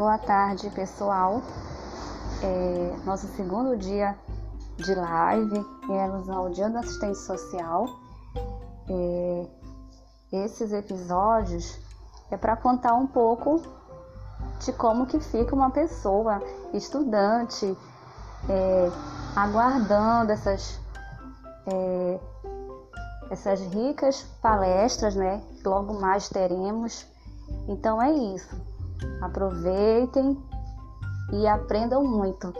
Boa tarde, pessoal. É, nosso segundo dia de live em alusão ao Dia da Assistência Social. É, esses episódios é para contar um pouco de como que fica uma pessoa estudante é, aguardando essas é, essas ricas palestras, né? Que logo mais teremos. Então é isso. Aproveitem e aprendam muito.